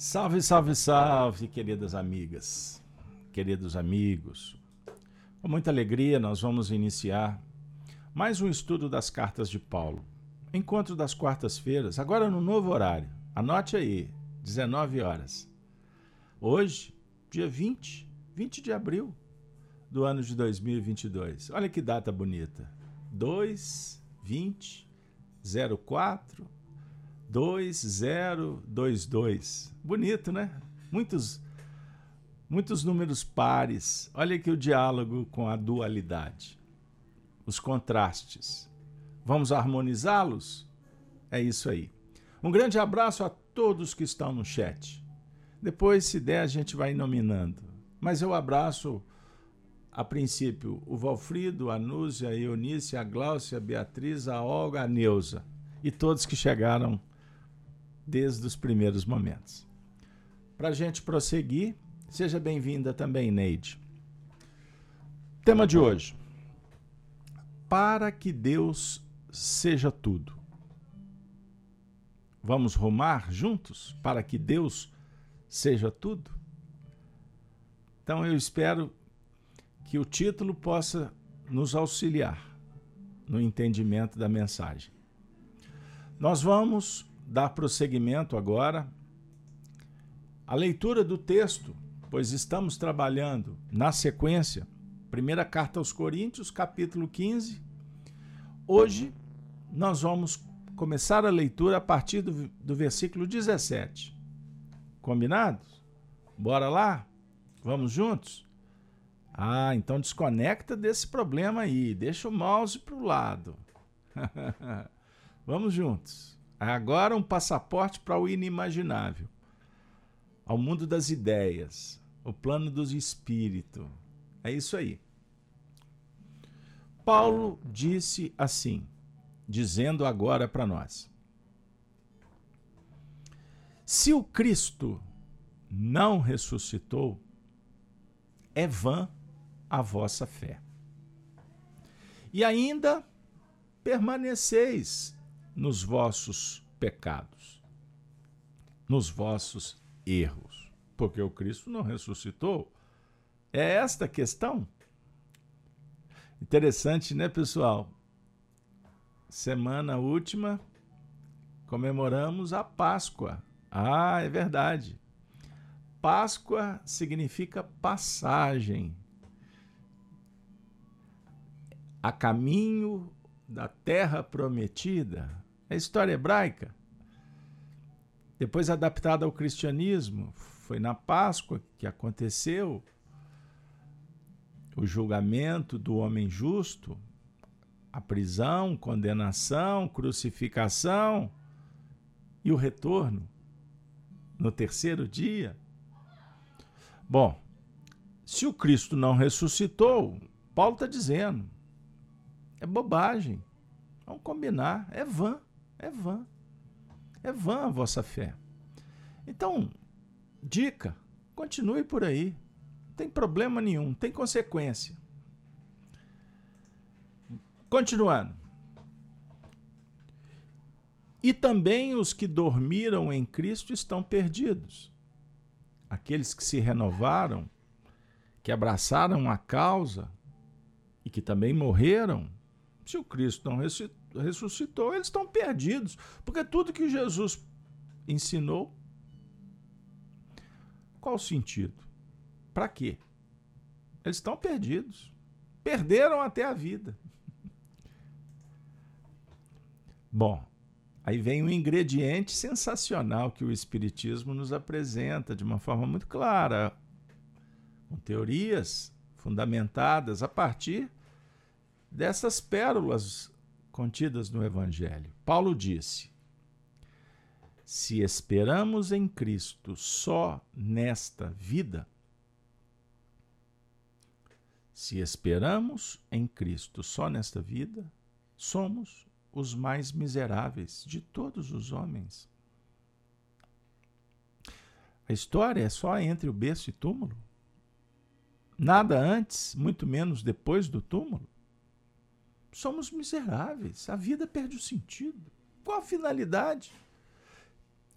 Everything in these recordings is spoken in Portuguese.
Salve, salve, salve, queridas amigas, queridos amigos. Com muita alegria, nós vamos iniciar mais um estudo das cartas de Paulo. Encontro das quartas-feiras, agora no novo horário. Anote aí, 19 horas. Hoje, dia 20, 20 de abril do ano de 2022. Olha que data bonita. 2, 20, 04, 2022. Bonito, né? Muitos muitos números pares. Olha aqui o diálogo com a dualidade. Os contrastes. Vamos harmonizá-los? É isso aí. Um grande abraço a todos que estão no chat. Depois, se der, a gente vai nominando. Mas eu abraço, a princípio, o Valfrido, a Núzia, a Eunice, a Gláucia, a Beatriz, a Olga, a Neuza e todos que chegaram desde os primeiros momentos. Para a gente prosseguir, seja bem-vinda também, Neide. Tema de hoje: Para que Deus seja tudo. Vamos rumar juntos para que Deus seja tudo? Então eu espero que o título possa nos auxiliar no entendimento da mensagem. Nós vamos dar prosseguimento agora à leitura do texto, pois estamos trabalhando na sequência, primeira carta aos Coríntios, capítulo 15. Hoje nós vamos começar a leitura a partir do, do versículo 17. Combinados? Bora lá? Vamos juntos? Ah, então desconecta desse problema aí, deixa o mouse para o lado. Vamos juntos. Agora um passaporte para o inimaginável, ao mundo das ideias, o plano dos espíritos. É isso aí. Paulo disse assim, dizendo agora para nós: Se o Cristo não ressuscitou, é vã a vossa fé. E ainda permaneceis nos vossos pecados, nos vossos erros, porque o Cristo não ressuscitou. É esta a questão. Interessante, né, pessoal? Semana última comemoramos a Páscoa. Ah, é verdade. Páscoa significa passagem. A caminho da terra prometida é história hebraica. Depois adaptada ao cristianismo, foi na Páscoa que aconteceu o julgamento do homem justo, a prisão, condenação, crucificação e o retorno no terceiro dia. Bom, se o Cristo não ressuscitou, Paulo está dizendo, é bobagem. Vamos combinar, é vã. É vã. É vã a vossa fé. Então, dica, continue por aí. Não tem problema nenhum, tem consequência. Continuando. E também os que dormiram em Cristo estão perdidos. Aqueles que se renovaram, que abraçaram a causa e que também morreram, se o Cristo não ressuscitou, eles estão perdidos. Porque tudo que Jesus ensinou, qual o sentido? Para quê? Eles estão perdidos. Perderam até a vida. Bom, aí vem um ingrediente sensacional que o Espiritismo nos apresenta de uma forma muito clara, com teorias fundamentadas a partir dessas pérolas contidas no Evangelho. Paulo disse: Se esperamos em Cristo só nesta vida, se esperamos em Cristo só nesta vida, somos os mais miseráveis de todos os homens. A história é só entre o berço e túmulo. Nada antes, muito menos depois do túmulo somos miseráveis. A vida perde o sentido. Qual a finalidade?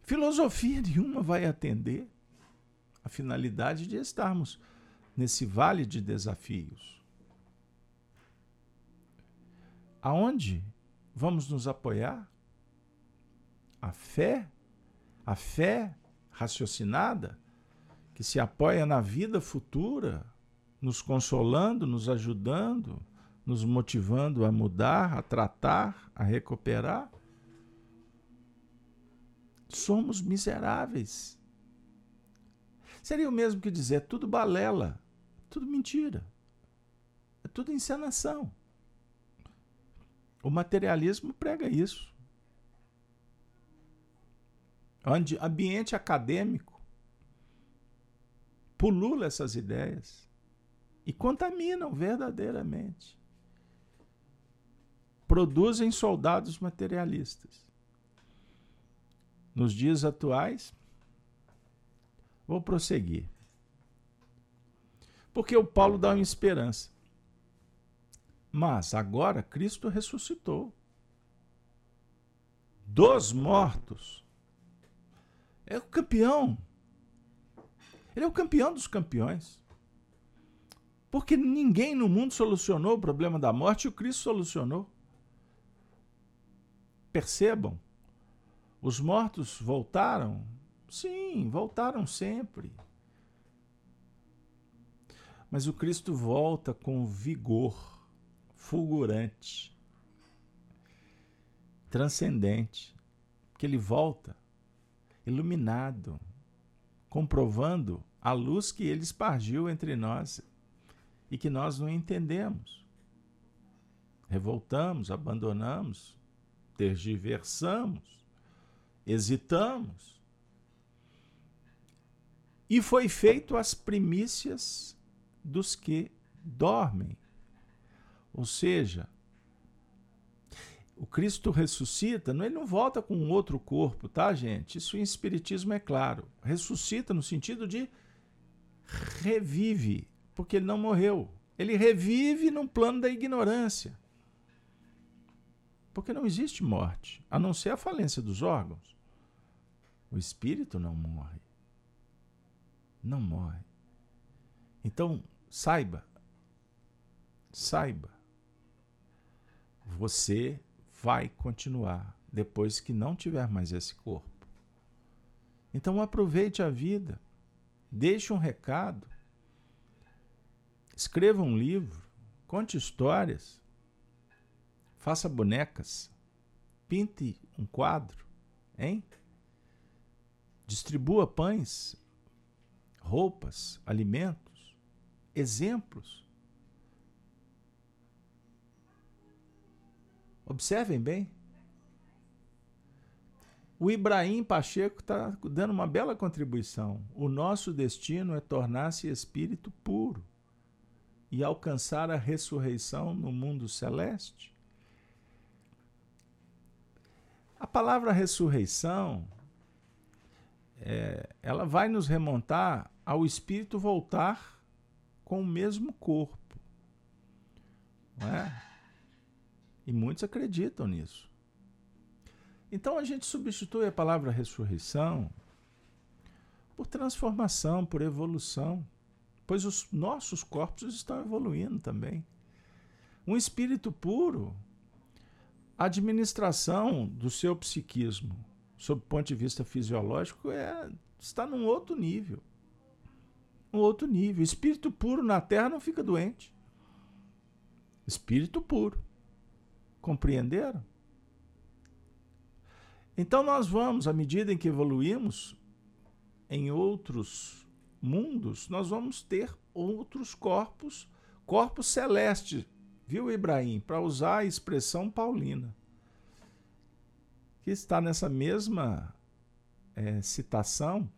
Filosofia nenhuma vai atender a finalidade de estarmos nesse vale de desafios. Aonde vamos nos apoiar? A fé, a fé raciocinada, que se apoia na vida futura, nos consolando, nos ajudando, nos motivando a mudar, a tratar, a recuperar. Somos miseráveis. Seria o mesmo que dizer tudo balela, tudo mentira, é tudo encenação. O materialismo prega isso. Onde ambiente acadêmico pulula essas ideias e contaminam verdadeiramente. Produzem soldados materialistas. Nos dias atuais, vou prosseguir. Porque o Paulo dá uma esperança. Mas agora Cristo ressuscitou dos mortos. É o campeão. Ele é o campeão dos campeões. Porque ninguém no mundo solucionou o problema da morte e o Cristo solucionou. Percebam, os mortos voltaram? Sim, voltaram sempre. Mas o Cristo volta com vigor fulgurante, transcendente, que ele volta iluminado, comprovando a luz que ele espargiu entre nós e que nós não entendemos. Revoltamos, abandonamos, tergiversamos, hesitamos. E foi feito as primícias dos que dormem. Ou seja, o Cristo ressuscita, ele não volta com outro corpo, tá, gente? Isso em Espiritismo é claro. Ressuscita no sentido de revive, porque ele não morreu. Ele revive num plano da ignorância. Porque não existe morte, a não ser a falência dos órgãos. O espírito não morre. Não morre. Então, saiba, saiba, você vai continuar depois que não tiver mais esse corpo. Então aproveite a vida, deixe um recado, escreva um livro, conte histórias, faça bonecas, pinte um quadro, hein? Distribua pães, roupas, alimentos, exemplos. Observem bem. O Ibrahim Pacheco está dando uma bela contribuição. O nosso destino é tornar-se espírito puro e alcançar a ressurreição no mundo celeste. A palavra ressurreição, é, ela vai nos remontar ao espírito voltar com o mesmo corpo. Não é? E muitos acreditam nisso. Então a gente substitui a palavra ressurreição por transformação, por evolução, pois os nossos corpos estão evoluindo também. Um espírito puro, administração do seu psiquismo, sob o ponto de vista fisiológico, é, está num outro nível. Um outro nível. Espírito puro na Terra não fica doente. Espírito puro. Compreenderam? Então nós vamos, à medida em que evoluímos em outros mundos, nós vamos ter outros corpos, corpos celestes, viu, Ibrahim? Para usar a expressão paulina, que está nessa mesma é, citação,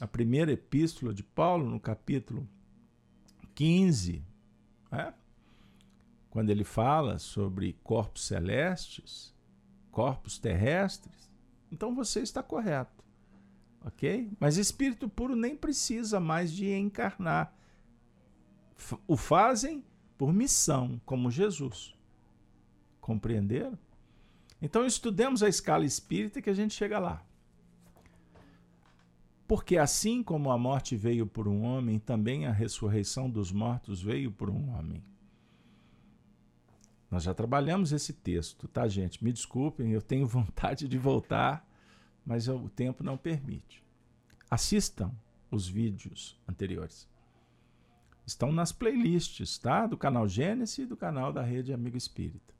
a primeira epístola de Paulo, no capítulo 15, é? quando ele fala sobre corpos celestes, corpos terrestres, então você está correto. Ok? Mas espírito puro nem precisa mais de encarnar. O fazem por missão, como Jesus. Compreenderam? Então estudemos a escala espírita que a gente chega lá. Porque assim como a morte veio por um homem, também a ressurreição dos mortos veio por um homem. Nós já trabalhamos esse texto, tá, gente? Me desculpem, eu tenho vontade de voltar, mas o tempo não permite. Assistam os vídeos anteriores. Estão nas playlists, tá? Do canal Gênesis e do canal da Rede Amigo Espírita.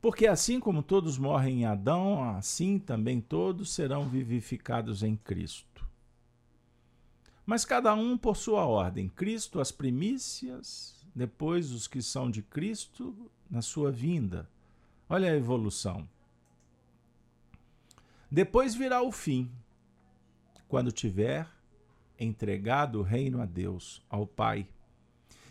Porque assim como todos morrem em Adão, assim também todos serão vivificados em Cristo. Mas cada um por sua ordem: Cristo as primícias, depois os que são de Cristo na sua vinda. Olha a evolução. Depois virá o fim, quando tiver entregado o reino a Deus, ao Pai.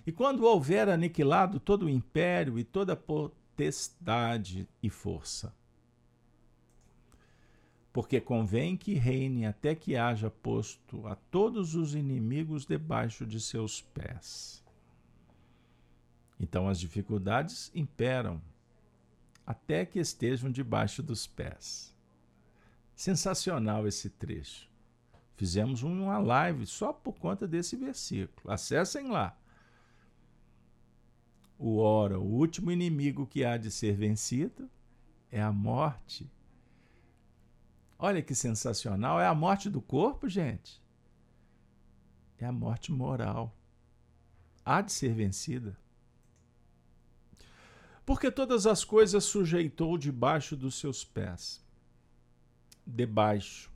E quando houver aniquilado todo o império e toda potestade e força. Porque convém que reine até que haja posto a todos os inimigos debaixo de seus pés. Então as dificuldades imperam até que estejam debaixo dos pés. Sensacional esse trecho. Fizemos uma live só por conta desse versículo. Acessem lá o ora, o último inimigo que há de ser vencido é a morte. Olha que sensacional, é a morte do corpo, gente. É a morte moral. Há de ser vencida. Porque todas as coisas sujeitou debaixo dos seus pés. Debaixo.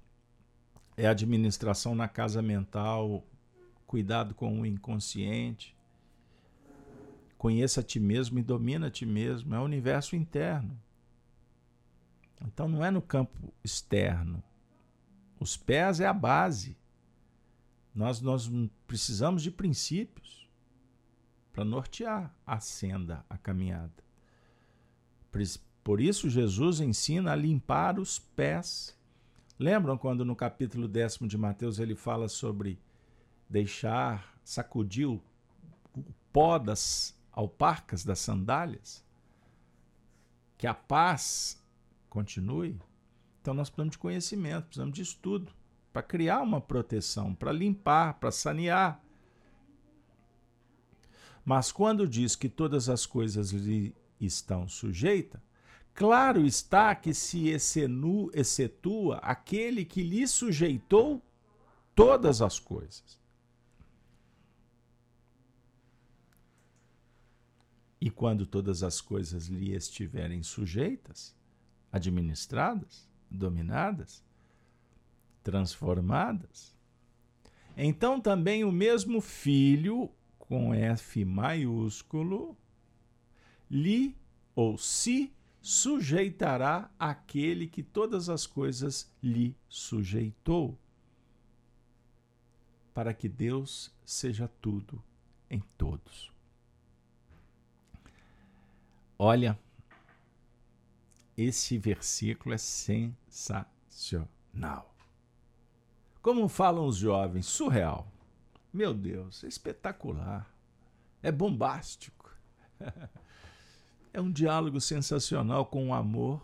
É administração na casa mental, cuidado com o inconsciente, Conheça a ti mesmo e domina a ti mesmo. É o universo interno. Então não é no campo externo. Os pés é a base. Nós, nós precisamos de princípios para nortear a senda, a caminhada. Por isso, Jesus ensina a limpar os pés. Lembram quando no capítulo décimo de Mateus ele fala sobre deixar, sacudir o pó das alparcas das sandálias, que a paz continue. Então nós precisamos de conhecimento, precisamos de estudo para criar uma proteção, para limpar, para sanear. Mas quando diz que todas as coisas lhe estão sujeitas, claro está que se excetua aquele que lhe sujeitou todas as coisas. E quando todas as coisas lhe estiverem sujeitas, administradas, dominadas, transformadas, então também o mesmo Filho, com F maiúsculo, lhe ou se sujeitará àquele que todas as coisas lhe sujeitou, para que Deus seja tudo em todos. Olha, esse versículo é sensacional. Como falam os jovens, surreal. Meu Deus, é espetacular. É bombástico. é um diálogo sensacional com o amor,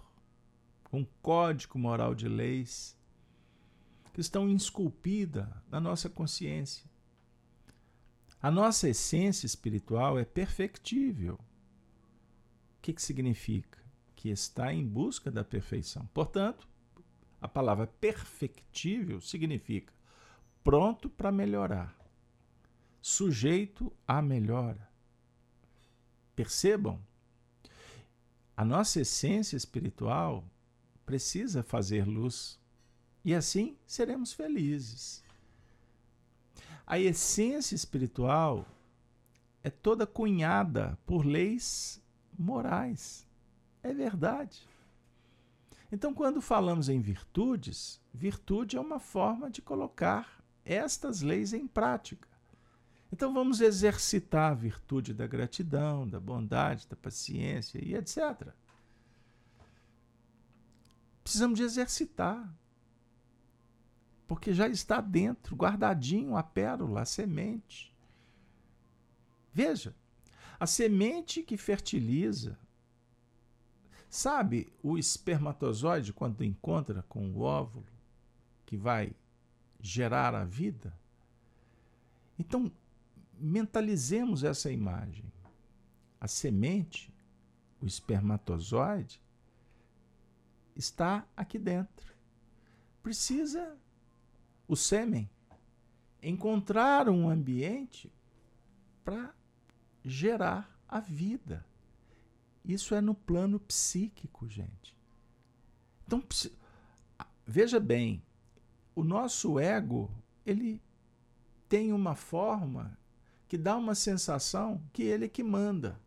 com um código moral de leis que estão esculpidas na nossa consciência. A nossa essência espiritual é perfectível o que, que significa? Que está em busca da perfeição. Portanto, a palavra perfectível significa pronto para melhorar, sujeito à melhora. Percebam? A nossa essência espiritual precisa fazer luz e assim seremos felizes. A essência espiritual é toda cunhada por leis morais. É verdade. Então, quando falamos em virtudes, virtude é uma forma de colocar estas leis em prática. Então, vamos exercitar a virtude da gratidão, da bondade, da paciência e etc. Precisamos de exercitar. Porque já está dentro, guardadinho a pérola, a semente. Veja, a semente que fertiliza. Sabe o espermatozoide, quando encontra com o óvulo, que vai gerar a vida. Então, mentalizemos essa imagem. A semente, o espermatozoide, está aqui dentro. Precisa o sêmen encontrar um ambiente para gerar a vida. Isso é no plano psíquico, gente. Então, veja bem, o nosso ego, ele tem uma forma que dá uma sensação que ele é que manda.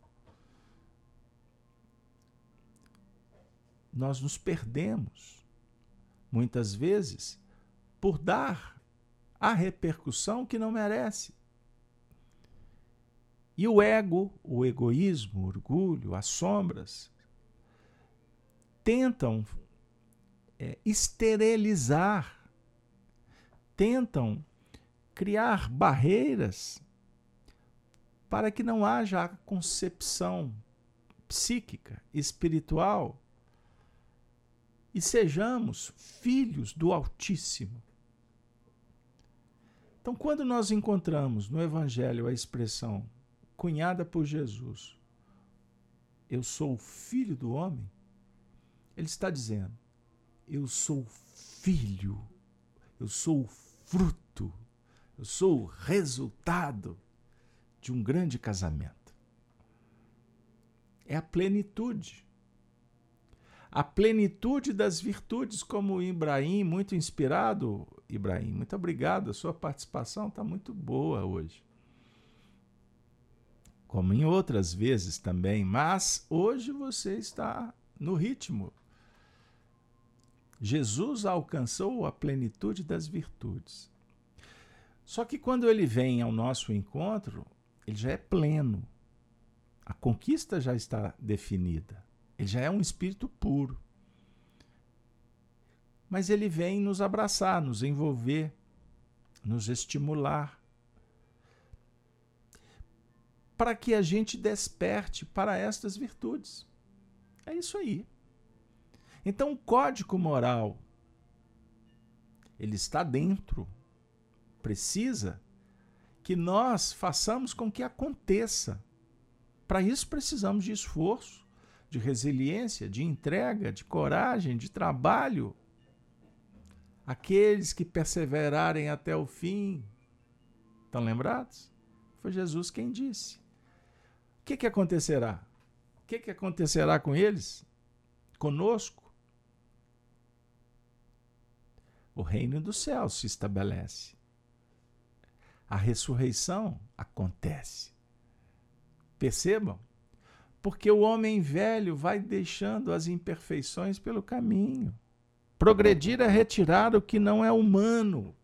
Nós nos perdemos, muitas vezes, por dar a repercussão que não merece. E o ego, o egoísmo, o orgulho, as sombras, tentam é, esterilizar, tentam criar barreiras para que não haja a concepção psíquica, espiritual e sejamos filhos do Altíssimo. Então, quando nós encontramos no Evangelho a expressão cunhada por Jesus, eu sou filho do homem, ele está dizendo, eu sou filho, eu sou fruto, eu sou resultado de um grande casamento. É a plenitude. A plenitude das virtudes, como Ibrahim, muito inspirado, Ibrahim. Muito obrigado, a sua participação está muito boa hoje. Como em outras vezes também, mas hoje você está no ritmo. Jesus alcançou a plenitude das virtudes. Só que quando ele vem ao nosso encontro, ele já é pleno. A conquista já está definida. Ele já é um espírito puro mas ele vem nos abraçar, nos envolver, nos estimular, para que a gente desperte para estas virtudes. É isso aí. Então, o código moral, ele está dentro. Precisa que nós façamos com que aconteça. Para isso, precisamos de esforço, de resiliência, de entrega, de coragem, de trabalho Aqueles que perseverarem até o fim. Estão lembrados? Foi Jesus quem disse. O que, que acontecerá? O que, que acontecerá com eles? Conosco? O reino dos céus se estabelece. A ressurreição acontece. Percebam? Porque o homem velho vai deixando as imperfeições pelo caminho. Progredir é retirar o que não é humano.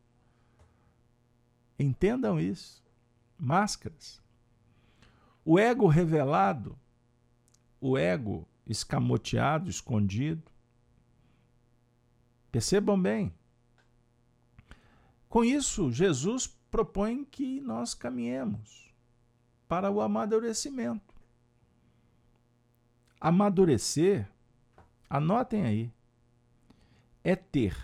Entendam isso. Máscaras. O ego revelado, o ego escamoteado, escondido. Percebam bem. Com isso, Jesus propõe que nós caminhemos para o amadurecimento. Amadurecer, anotem aí, é ter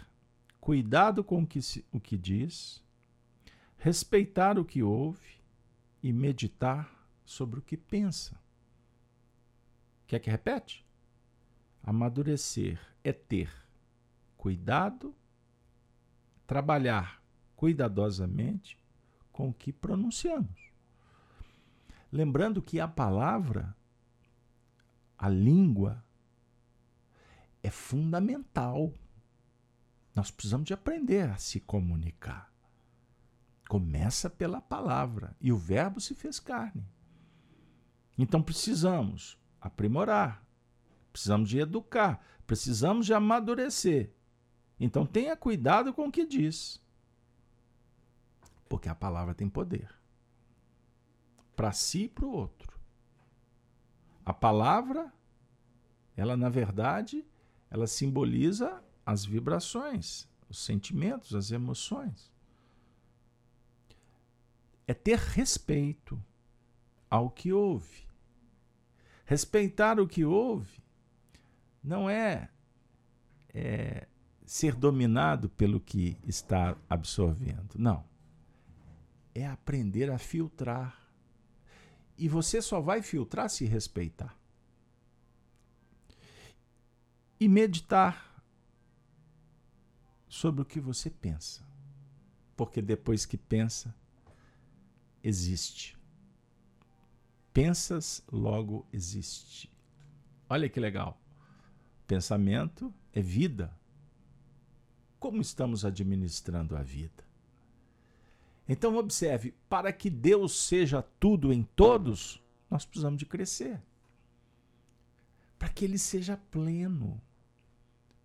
cuidado com o que, o que diz, respeitar o que ouve e meditar sobre o que pensa. Quer que repete? Amadurecer é ter cuidado, trabalhar cuidadosamente com o que pronunciamos. Lembrando que a palavra, a língua, é fundamental nós precisamos de aprender a se comunicar. Começa pela palavra e o verbo se fez carne. Então precisamos aprimorar, precisamos de educar, precisamos de amadurecer. Então tenha cuidado com o que diz. Porque a palavra tem poder. Para si e para o outro. A palavra, ela na verdade, ela simboliza as vibrações, os sentimentos, as emoções. É ter respeito ao que ouve. Respeitar o que ouve não é, é ser dominado pelo que está absorvendo. Não. É aprender a filtrar. E você só vai filtrar se respeitar. E meditar sobre o que você pensa. Porque depois que pensa, existe. Pensas, logo existe. Olha que legal. Pensamento é vida. Como estamos administrando a vida? Então, observe: para que Deus seja tudo em todos, nós precisamos de crescer. Para que Ele seja pleno.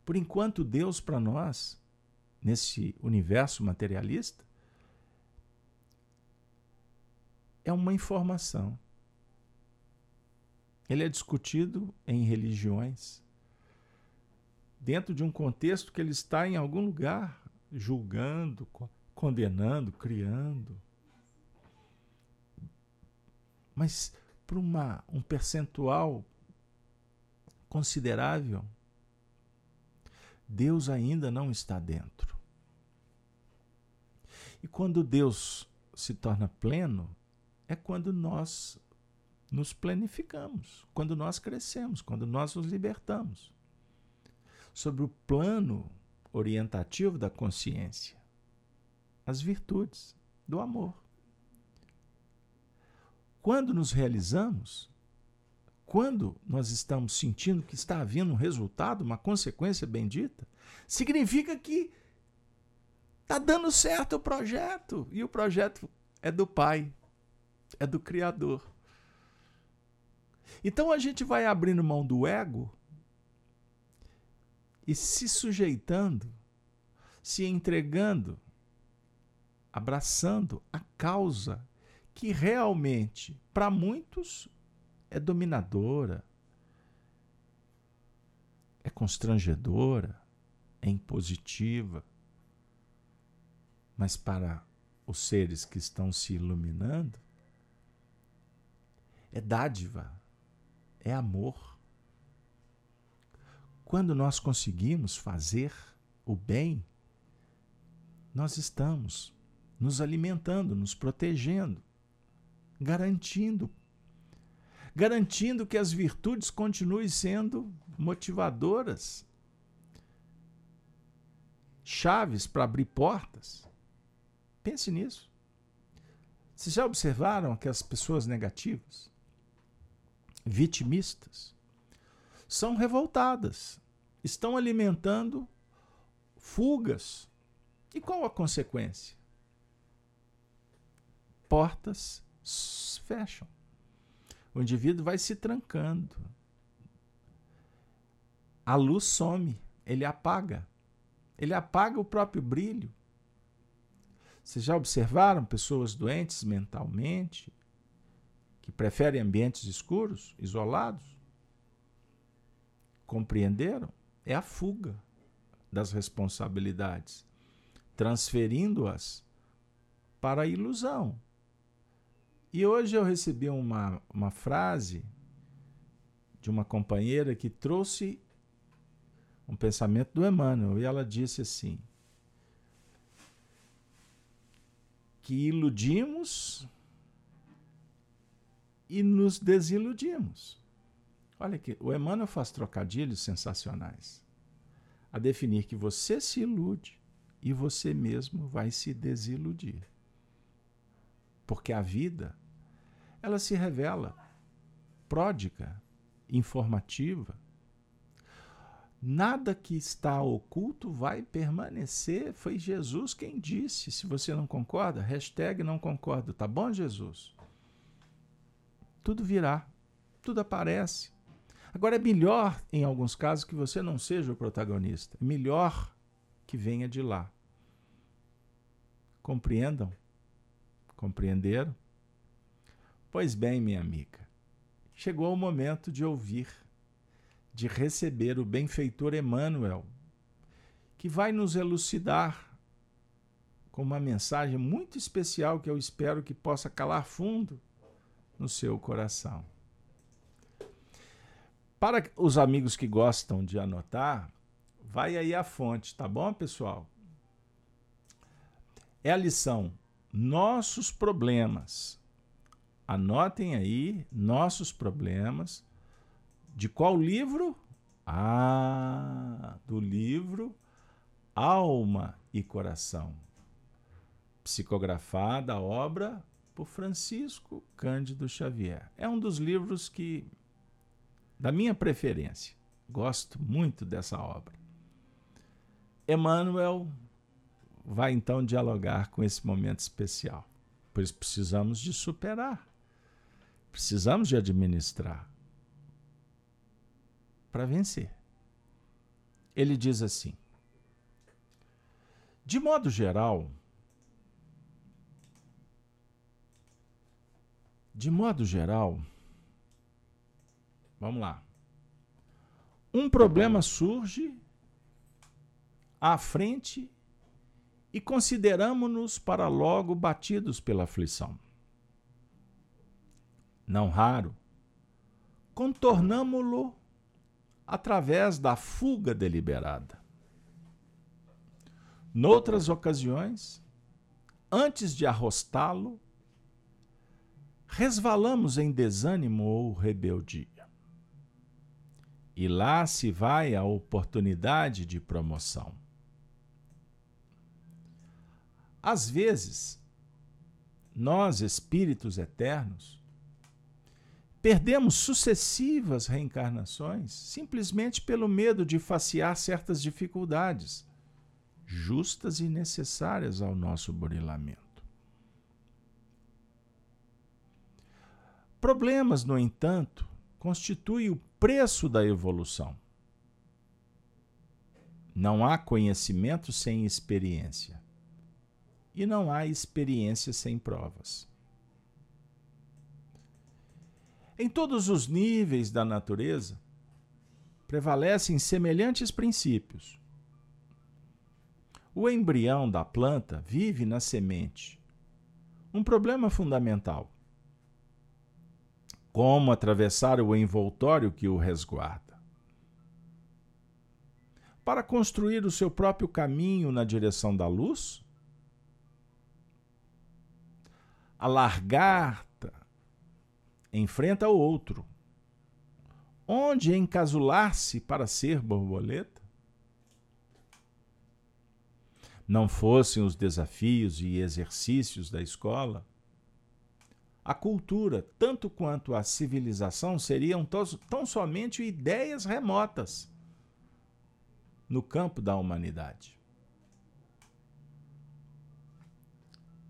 Por enquanto, Deus para nós, nesse universo materialista, é uma informação. Ele é discutido em religiões, dentro de um contexto que ele está em algum lugar julgando, condenando, criando. Mas para uma, um percentual considerável, Deus ainda não está dentro. E quando Deus se torna pleno, é quando nós nos planificamos, quando nós crescemos, quando nós nos libertamos. Sobre o plano orientativo da consciência, as virtudes do amor. Quando nos realizamos, quando nós estamos sentindo que está havendo um resultado, uma consequência bendita, significa que está dando certo o projeto. E o projeto é do Pai, é do Criador. Então a gente vai abrindo mão do ego e se sujeitando, se entregando, abraçando a causa que realmente, para muitos, é dominadora, é constrangedora, é impositiva. Mas para os seres que estão se iluminando, é dádiva, é amor. Quando nós conseguimos fazer o bem, nós estamos nos alimentando, nos protegendo, garantindo garantindo que as virtudes continuem sendo motivadoras, chaves para abrir portas. Pense nisso. Vocês já observaram que as pessoas negativas, vitimistas, são revoltadas, estão alimentando fugas. E qual a consequência? Portas fecham. O indivíduo vai se trancando. A luz some, ele apaga. Ele apaga o próprio brilho. Vocês já observaram pessoas doentes mentalmente que preferem ambientes escuros, isolados? Compreenderam? É a fuga das responsabilidades, transferindo-as para a ilusão. E hoje eu recebi uma, uma frase de uma companheira que trouxe um pensamento do Emmanuel, e ela disse assim: que iludimos e nos desiludimos. Olha aqui, o Emmanuel faz trocadilhos sensacionais a definir que você se ilude e você mesmo vai se desiludir. Porque a vida ela se revela pródiga, informativa. Nada que está oculto vai permanecer. Foi Jesus quem disse. Se você não concorda, hashtag não concordo. Tá bom, Jesus? Tudo virá, tudo aparece. Agora é melhor, em alguns casos, que você não seja o protagonista. É melhor que venha de lá. Compreendam? Compreenderam? Pois bem, minha amiga, chegou o momento de ouvir, de receber o benfeitor Emmanuel, que vai nos elucidar com uma mensagem muito especial que eu espero que possa calar fundo no seu coração. Para os amigos que gostam de anotar, Vai aí a fonte, tá bom, pessoal? É a lição Nossos Problemas. Anotem aí Nossos Problemas. De qual livro? Ah, do livro Alma e Coração. Psicografada a obra por Francisco Cândido Xavier. É um dos livros que da minha preferência. Gosto muito dessa obra. Emmanuel vai então dialogar com esse momento especial. Pois precisamos de superar. Precisamos de administrar para vencer. Ele diz assim: De modo geral, de modo geral, Vamos lá. Um problema surge à frente e consideramos-nos para logo batidos pela aflição. Não raro, contornamo-lo através da fuga deliberada. Noutras ocasiões, antes de arrostá-lo, resvalamos em desânimo ou rebeldia. E lá se vai a oportunidade de promoção. Às vezes, nós, espíritos eternos, perdemos sucessivas reencarnações simplesmente pelo medo de facear certas dificuldades, justas e necessárias ao nosso burilamento. Problemas, no entanto, constituem o preço da evolução. Não há conhecimento sem experiência. E não há experiência sem provas. Em todos os níveis da natureza, prevalecem semelhantes princípios. O embrião da planta vive na semente. Um problema fundamental como atravessar o envoltório que o resguarda. Para construir o seu próprio caminho na direção da luz? A largata enfrenta o outro. Onde encasular-se para ser borboleta? Não fossem os desafios e exercícios da escola, a cultura, tanto quanto a civilização, seriam tão somente ideias remotas no campo da humanidade.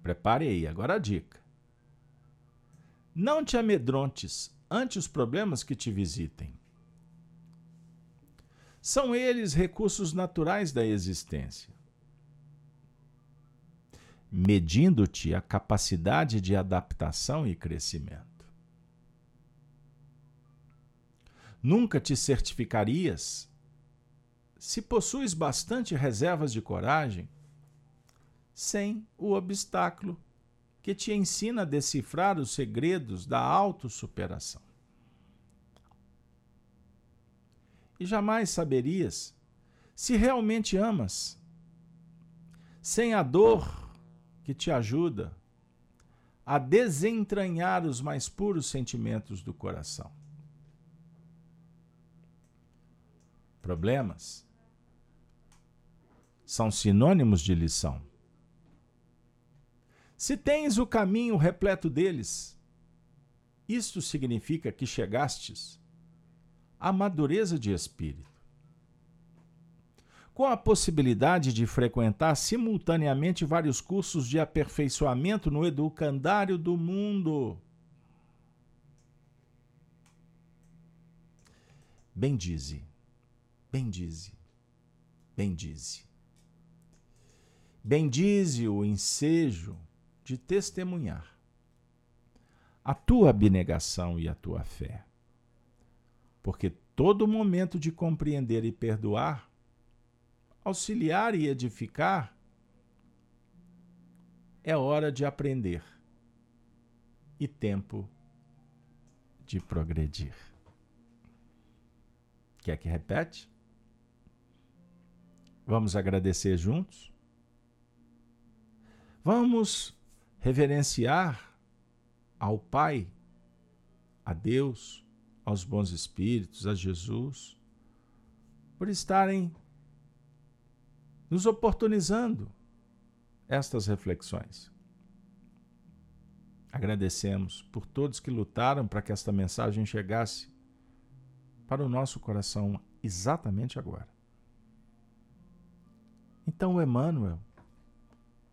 Prepare aí, agora a dica. Não te amedrontes ante os problemas que te visitem. São eles recursos naturais da existência medindo-te a capacidade de adaptação e crescimento. Nunca te certificarias se possuis bastante reservas de coragem sem o obstáculo que te ensina a decifrar os segredos da autossuperação. E jamais saberias se realmente amas sem a dor que te ajuda a desentranhar os mais puros sentimentos do coração. Problemas são sinônimos de lição. Se tens o caminho repleto deles, isto significa que chegastes à madureza de espírito com a possibilidade de frequentar simultaneamente vários cursos de aperfeiçoamento no educandário do mundo. Bendize, bendize, bendize. Bendize o ensejo de testemunhar a tua abnegação e a tua fé. Porque todo momento de compreender e perdoar auxiliar e edificar, é hora de aprender e tempo de progredir. Quer que repete? Vamos agradecer juntos? Vamos reverenciar ao Pai, a Deus, aos bons espíritos, a Jesus, por estarem nos oportunizando estas reflexões. Agradecemos por todos que lutaram para que esta mensagem chegasse para o nosso coração exatamente agora. Então, Emmanuel,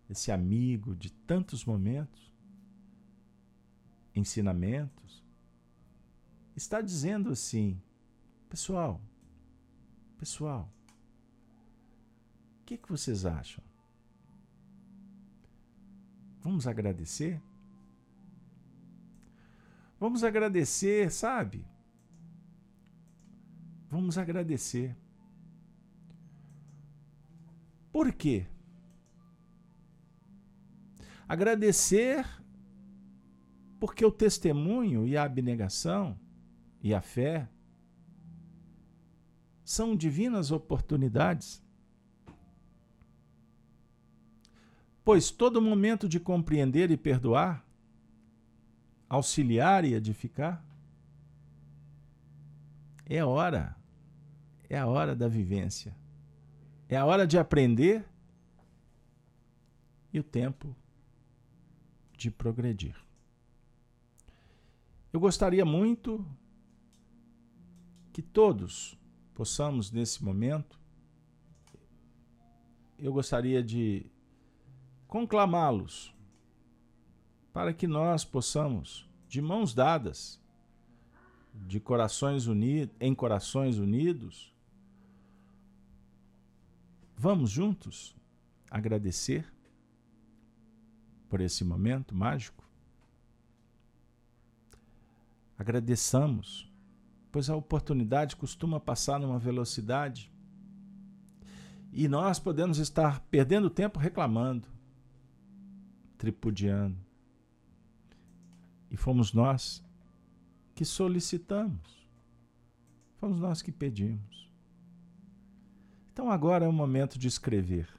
esse amigo de tantos momentos, ensinamentos, está dizendo assim: pessoal, pessoal, o que, que vocês acham? Vamos agradecer? Vamos agradecer, sabe? Vamos agradecer. Por quê? Agradecer porque o testemunho e a abnegação e a fé são divinas oportunidades. Pois todo momento de compreender e perdoar, auxiliar e edificar, é hora, é a hora da vivência, é a hora de aprender e o tempo de progredir. Eu gostaria muito que todos possamos, nesse momento, eu gostaria de conclamá-los para que nós possamos, de mãos dadas, de corações unidos, em corações unidos, vamos juntos agradecer por esse momento mágico. Agradeçamos, pois a oportunidade costuma passar numa velocidade e nós podemos estar perdendo tempo reclamando, tripudiando. E fomos nós que solicitamos, fomos nós que pedimos. Então agora é o momento de escrever.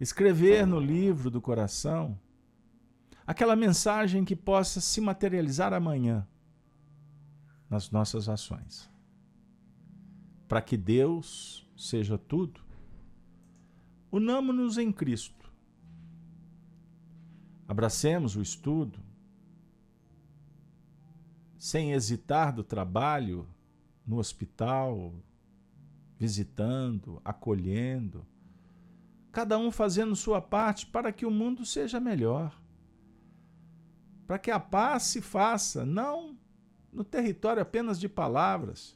Escrever no livro do coração aquela mensagem que possa se materializar amanhã nas nossas ações. Para que Deus seja tudo, unamos-nos em Cristo. Abracemos o estudo, sem hesitar do trabalho no hospital, visitando, acolhendo, cada um fazendo sua parte para que o mundo seja melhor para que a paz se faça, não no território apenas de palavras,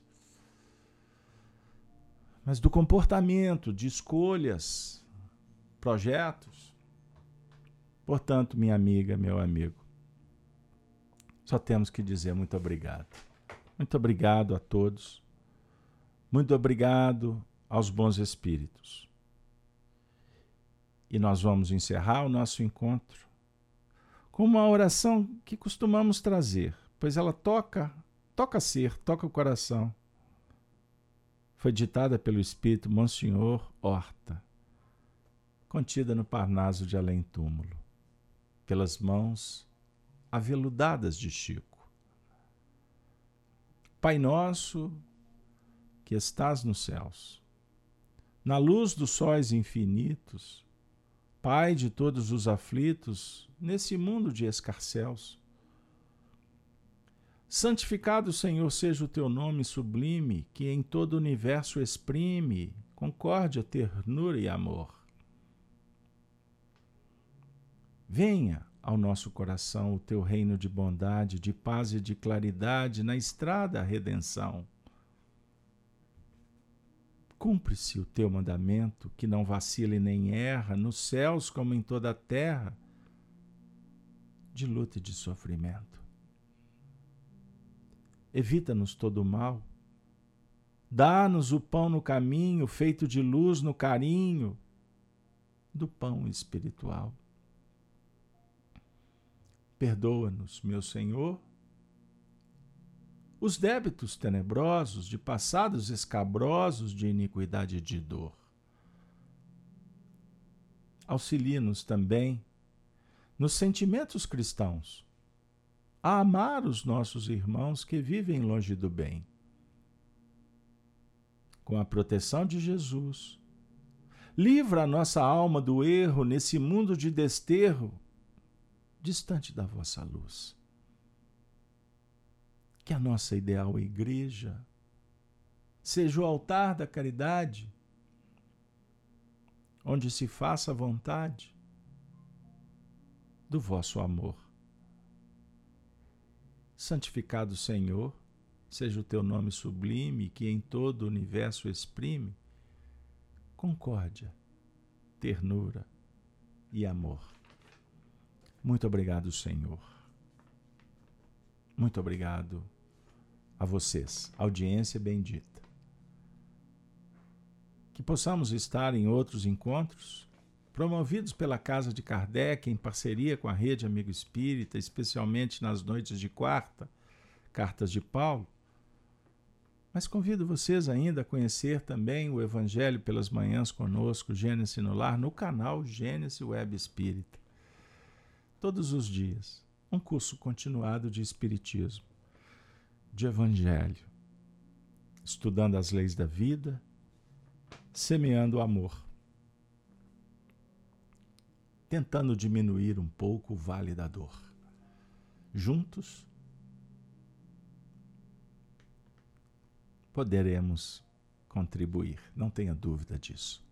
mas do comportamento, de escolhas, projetos. Portanto, minha amiga, meu amigo, só temos que dizer muito obrigado. Muito obrigado a todos. Muito obrigado aos bons espíritos. E nós vamos encerrar o nosso encontro com uma oração que costumamos trazer, pois ela toca, toca ser, toca o coração. Foi ditada pelo Espírito Monsenhor Horta, contida no Parnaso de Além Túmulo, pelas mãos aveludadas de Chico. Pai nosso, que estás nos céus, na luz dos sóis infinitos, Pai de todos os aflitos, nesse mundo de escarcéus. Santificado, Senhor, seja o teu nome sublime, que em todo o universo exprime concórdia, ternura e amor. Venha ao nosso coração o teu reino de bondade, de paz e de claridade na estrada à redenção. Cumpre-se o teu mandamento, que não vacila e nem erra, nos céus como em toda a terra, de luta e de sofrimento. Evita-nos todo o mal. Dá-nos o pão no caminho, feito de luz no carinho do pão espiritual. Perdoa-nos, meu Senhor, os débitos tenebrosos de passados escabrosos de iniquidade e de dor. auxilie-nos também nos sentimentos cristãos, a amar os nossos irmãos que vivem longe do bem. Com a proteção de Jesus, livra a nossa alma do erro nesse mundo de desterro, distante da vossa luz. Que a nossa ideal igreja seja o altar da caridade, onde se faça a vontade do vosso amor. Santificado Senhor, seja o teu nome sublime que em todo o universo exprime concórdia, ternura e amor. Muito obrigado, Senhor. Muito obrigado a vocês, audiência bendita. Que possamos estar em outros encontros promovidos pela Casa de Kardec em parceria com a Rede Amigo Espírita, especialmente nas noites de quarta, Cartas de Paulo. Mas convido vocês ainda a conhecer também o Evangelho pelas Manhãs conosco, Gênesis no Lar, no canal Gênesis Web Espírita. Todos os dias, um curso continuado de Espiritismo, de Evangelho, estudando as leis da vida, semeando o amor tentando diminuir um pouco o vale da dor. Juntos, poderemos contribuir, não tenha dúvida disso.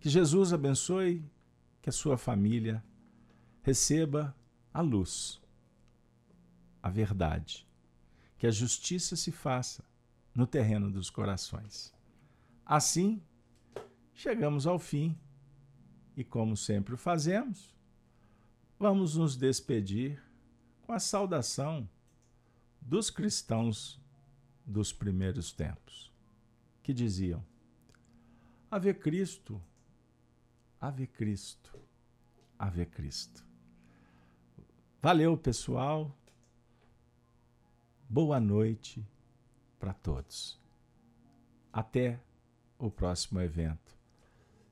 Que Jesus abençoe, que a sua família receba a luz, a verdade, que a justiça se faça no terreno dos corações. Assim, chegamos ao fim e como sempre fazemos, vamos nos despedir com a saudação dos cristãos dos primeiros tempos, que diziam: Ave Cristo, Ave Cristo, Ave Cristo. Valeu, pessoal. Boa noite para todos. Até o próximo evento,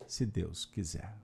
se Deus quiser.